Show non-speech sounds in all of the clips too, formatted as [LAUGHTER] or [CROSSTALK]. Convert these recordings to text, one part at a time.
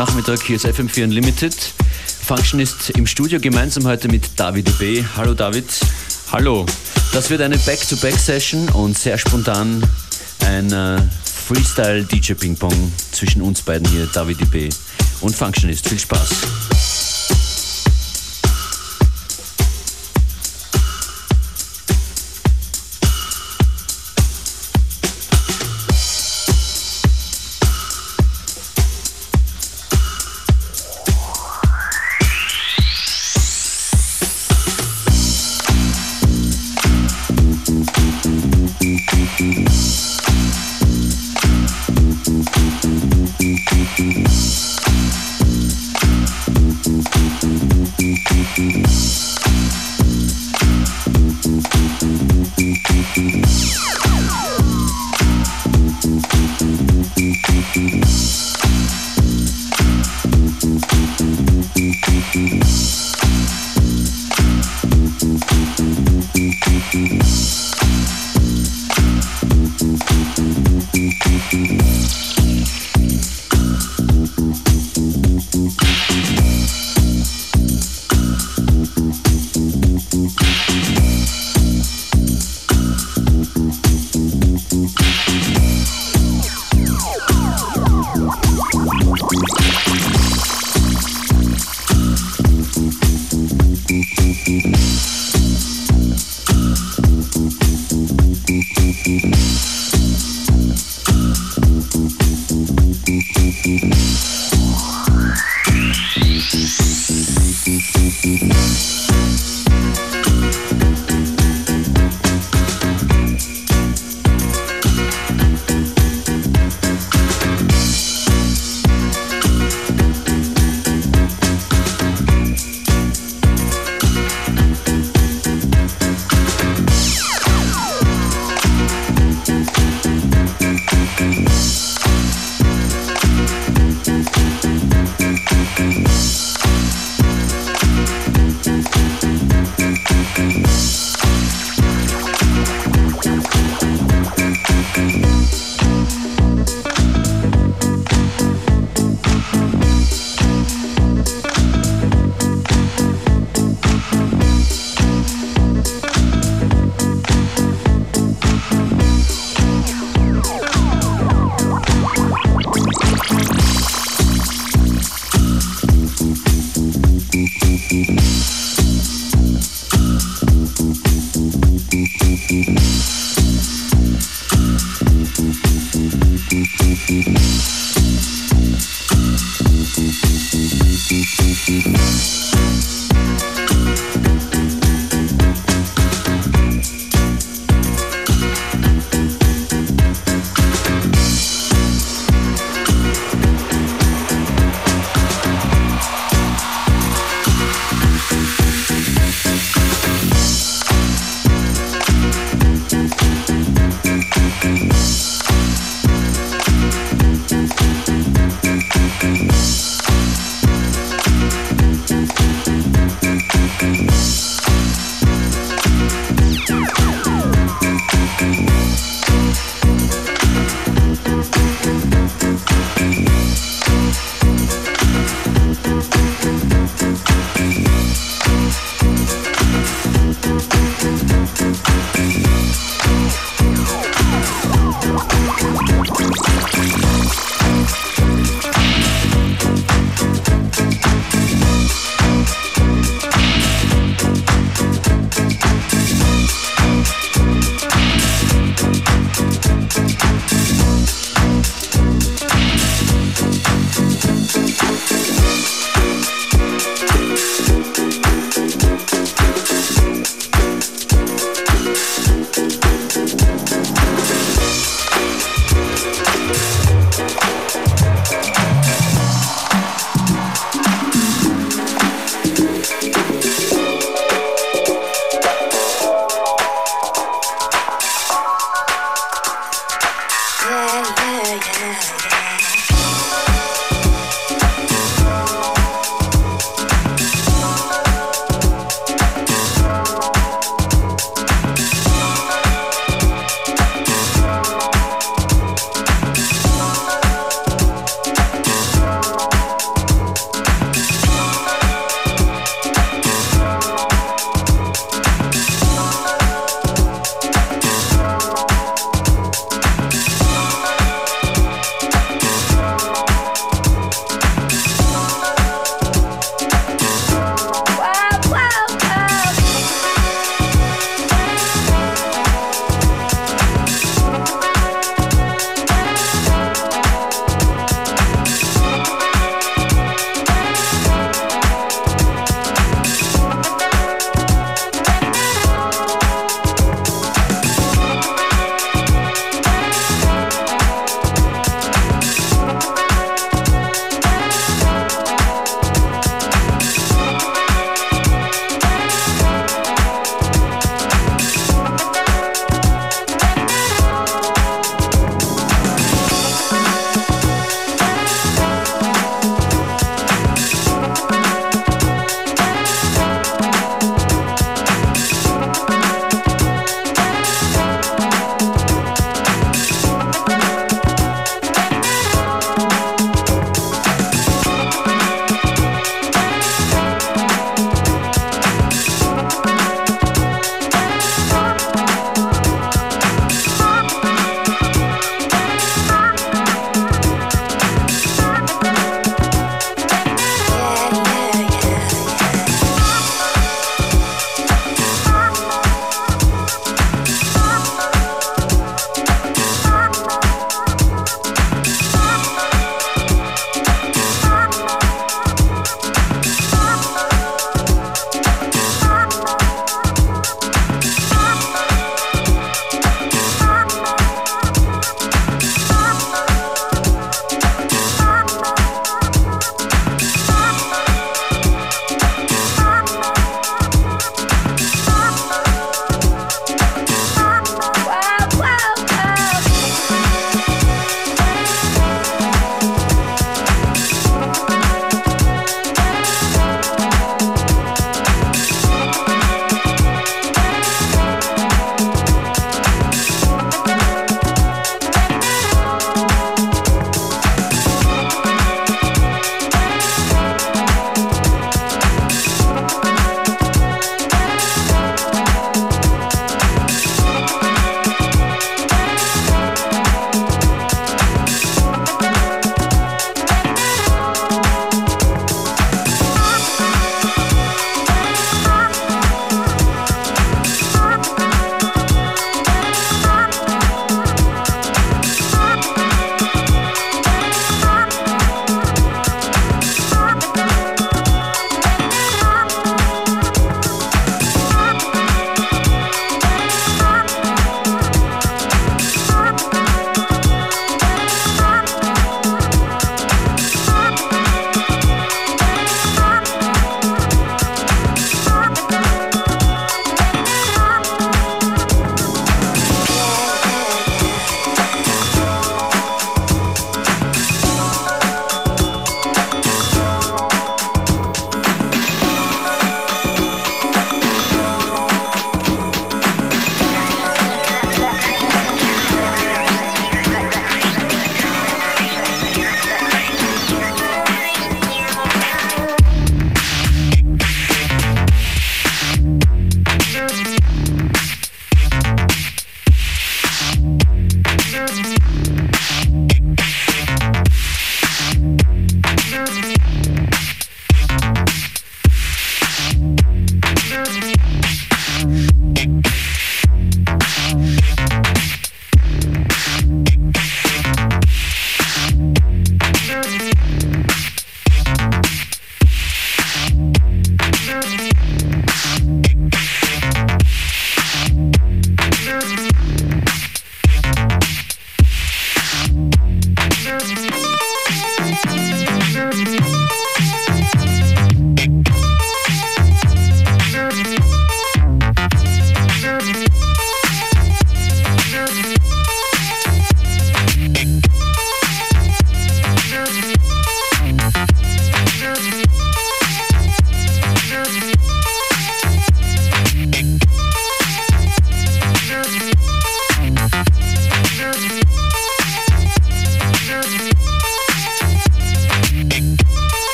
Nachmittag. Hier ist FM4 Unlimited. Function ist im Studio gemeinsam heute mit David B. Hallo David. Hallo. Das wird eine Back-to-Back-Session und sehr spontan ein äh, Freestyle-DJ-Ping-Pong zwischen uns beiden hier, David B. und Functionist. Viel Spaß.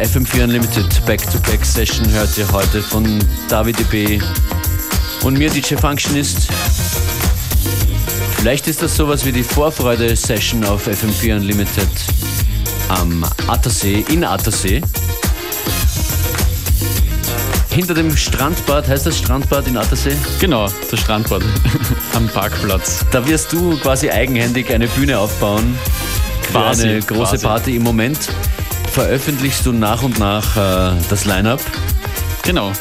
FM4 Unlimited Back-to-Back-Session hört ihr heute von David B. und mir, DJ Functionist. Vielleicht ist das sowas wie die Vorfreude-Session auf FM4 Unlimited am Attersee, in Attersee. Hinter dem Strandbad, heißt das Strandbad in Attersee? Genau, das Strandbad [LAUGHS] am Parkplatz. Da wirst du quasi eigenhändig eine Bühne aufbauen. Quasi, eine große quasi. Party. Im Moment veröffentlichst du nach und nach äh, das Line-Up. Genau.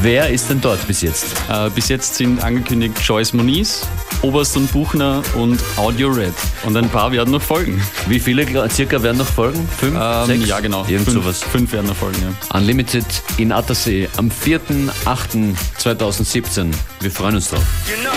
Wer ist denn dort bis jetzt? Äh, bis jetzt sind angekündigt Joyce Moniz, Oberst und Buchner und Audio Red. Und ein paar werden noch folgen. Wie viele circa werden noch folgen? Fünf? Ähm, sechs? Ja, genau. Irgend fünf, sowas. Fünf werden noch folgen, ja. Unlimited in Attersee am 4.8.2017. Wir freuen uns drauf. You know.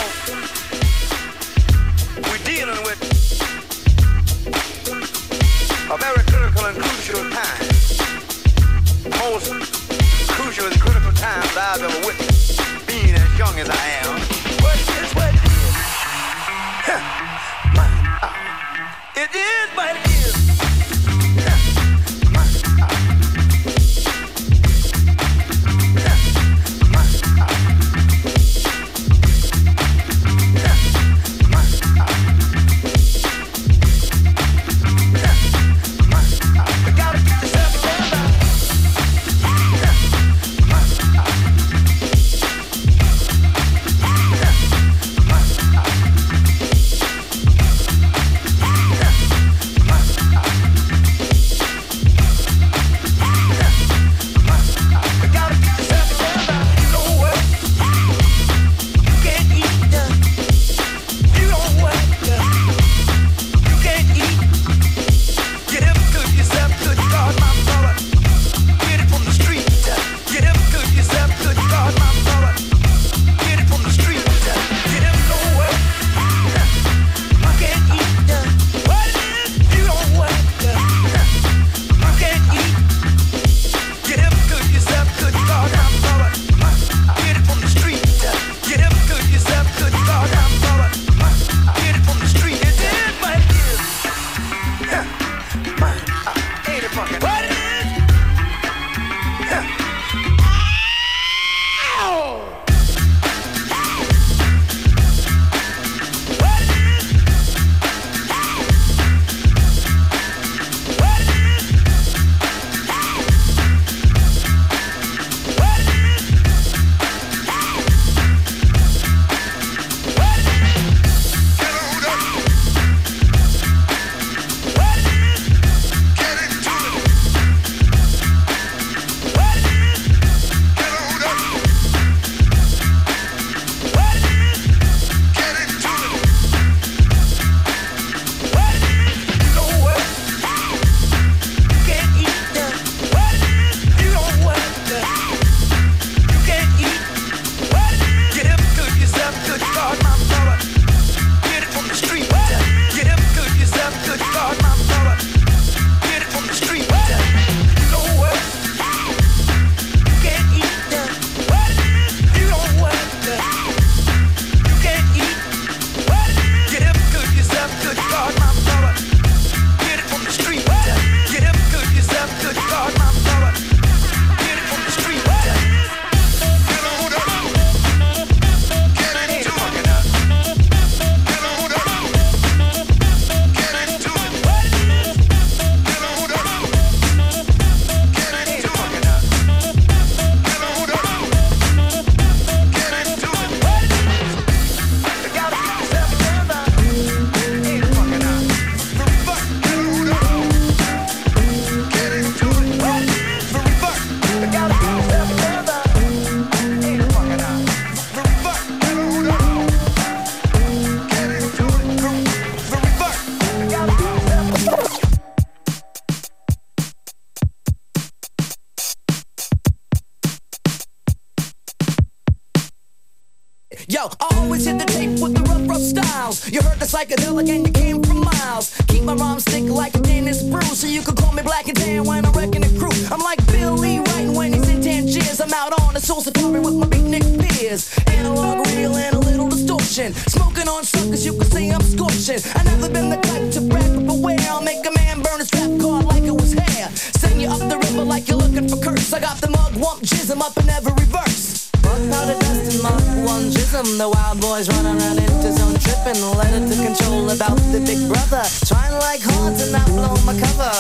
About the big brother. Trying like horns and not blow my cover.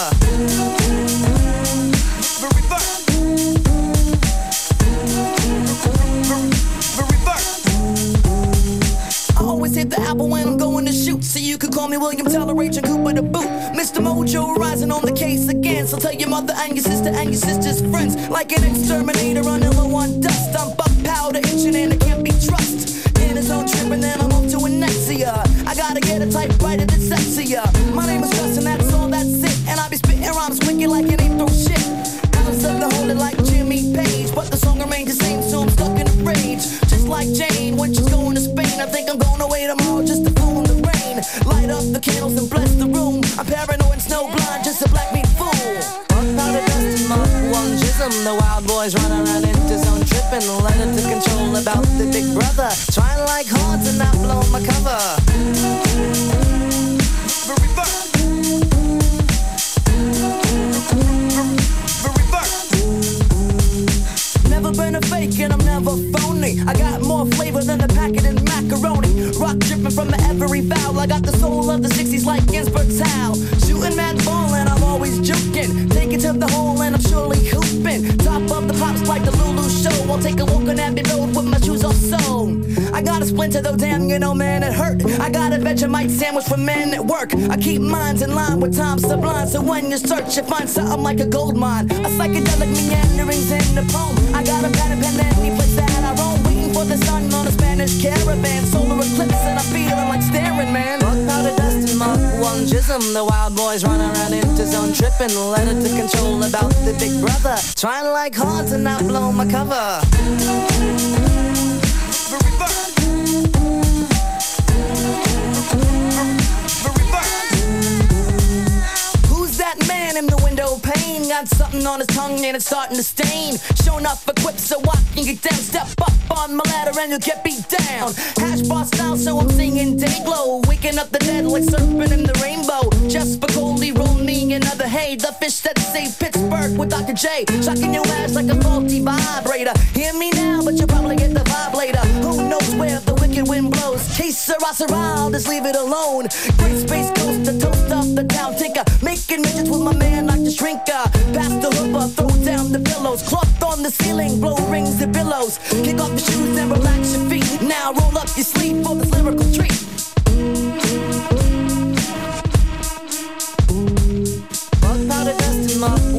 I always hit the apple when I'm going to shoot. So you could call me William Toleration Cooper the boot. Mr. Mojo rising on the case again. So tell your mother and your sister and your sister's friends. Like an exterminator running low on dust. I'm buck powder itching and it gotta get a typewriter that's sexier. My name is zone tripping. Let to control about the big brother. Trying like horns and not blow my cover. Never been a fake and I'm never phony. I got more flavor than a packet in macaroni. Rock dripping from the every vowel. I got the soul of the 60s like Ginsberg Howl. You know, man, it hurt. I got a Vegemite sandwich for men at work. I keep minds in line with time sublime. So when you search, you find something like a gold mine. A psychedelic meanderings in the poem. I got a pen and pen any place that I roam. Waiting for the sun on a Spanish caravan. Solar eclipse and I'm feeling like staring, man. Powder dust and Mark one jism. The wild boys run around into zone tripping. Let it to control about the big brother. Trying like hard to not blow my cover. Got something on his tongue and it's starting to stain. Showing up equipped so I can get down. Step up on my ladder and you'll get beat down. Hash bar style, so I'm singing day glow. Waking up the dead like surfing in the rainbow. Just for Coley, roll me another hay. The fish that saved Pittsburgh with Dr. J. Shocking your ass like a faulty vibrator. Hear me now, but you'll probably get the vibe later. Who knows where the wicked wind blows? Case Sarah, I'll just leave it alone. Great space coast, the toast of the town tinker. Making midgets with my man like the shrinker. Pass the hoover, throw down the pillows. Cloth on the ceiling, blow rings and billows. Kick off your shoes and relax your feet. Now roll up your sleeve for this lyrical treat.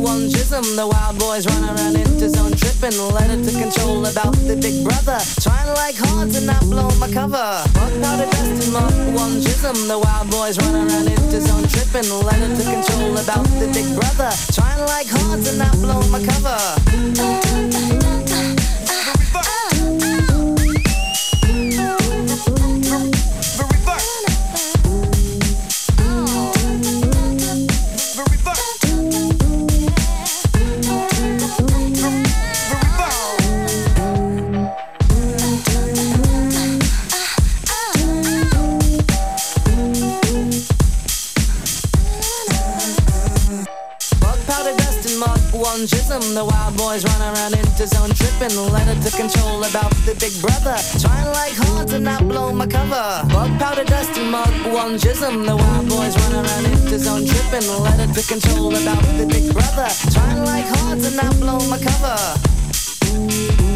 One jism. The wild boys run around into zone tripping. Let it to control about the big brother. Trying like hard to not blow my cover. Fuck powder dust and one jism. The wild boys run around into zone tripping. Let it to control about the big brother. Trying like hard to not blow my cover. One jism. The wild boys run around into zone tripping. Let it to control about the big brother. Trying like hard to not blow my cover. Bug powder dust and Mark one jism. The wild boys run around into zone tripping. Let it to control about the big brother. Trying like hard to not blow my cover.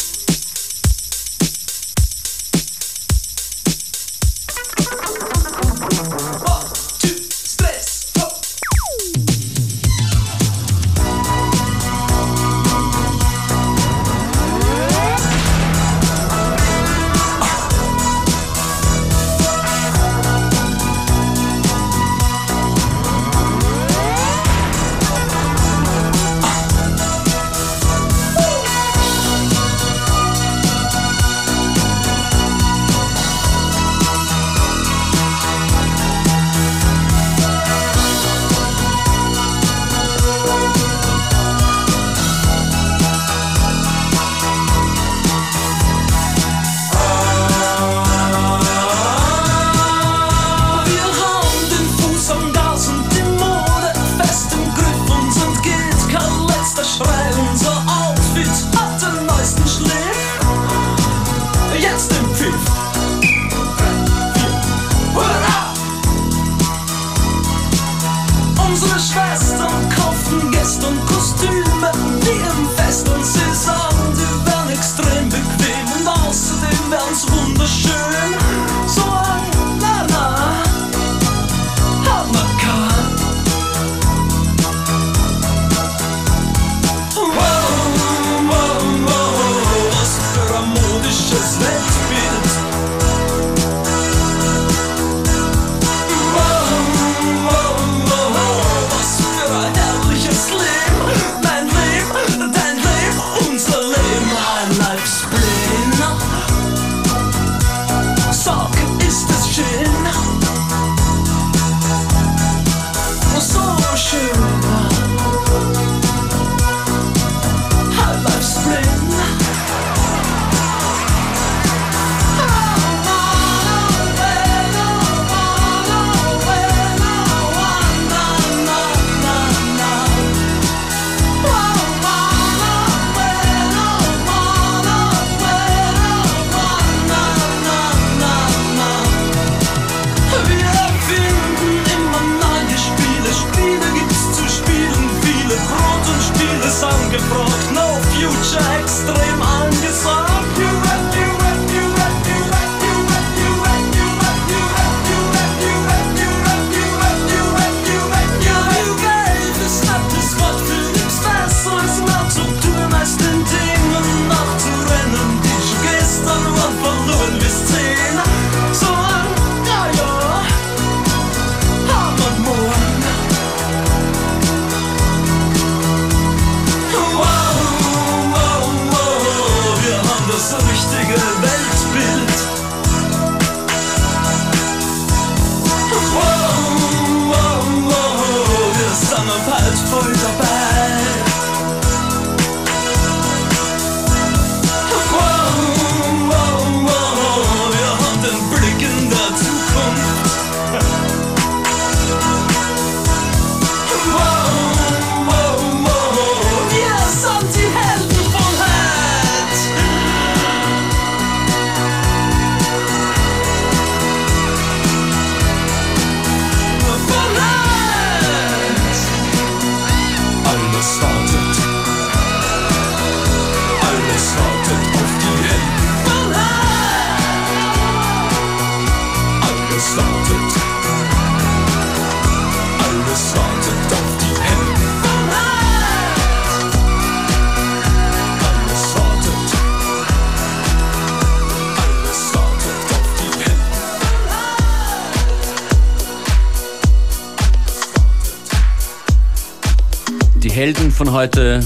Heute,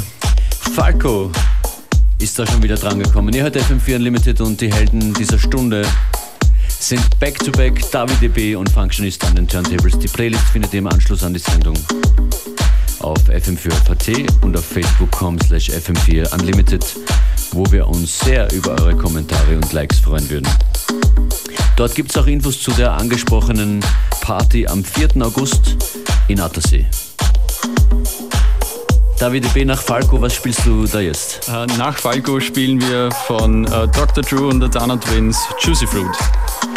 Falco ist da schon wieder drangekommen. Ihr hört FM4 Unlimited und die Helden dieser Stunde sind back-to-back -back David DB und Functionist an den Turntables. Die Playlist findet ihr im Anschluss an die Sendung auf fm4.at und auf facebook.com slash fm4 unlimited, wo wir uns sehr über eure Kommentare und Likes freuen würden. Dort gibt es auch Infos zu der angesprochenen Party am 4. August in Attersee. David B. nach Falco, was spielst du da jetzt? Äh, nach Falco spielen wir von äh, Dr. Drew und der Dana Twins Juicy Fruit.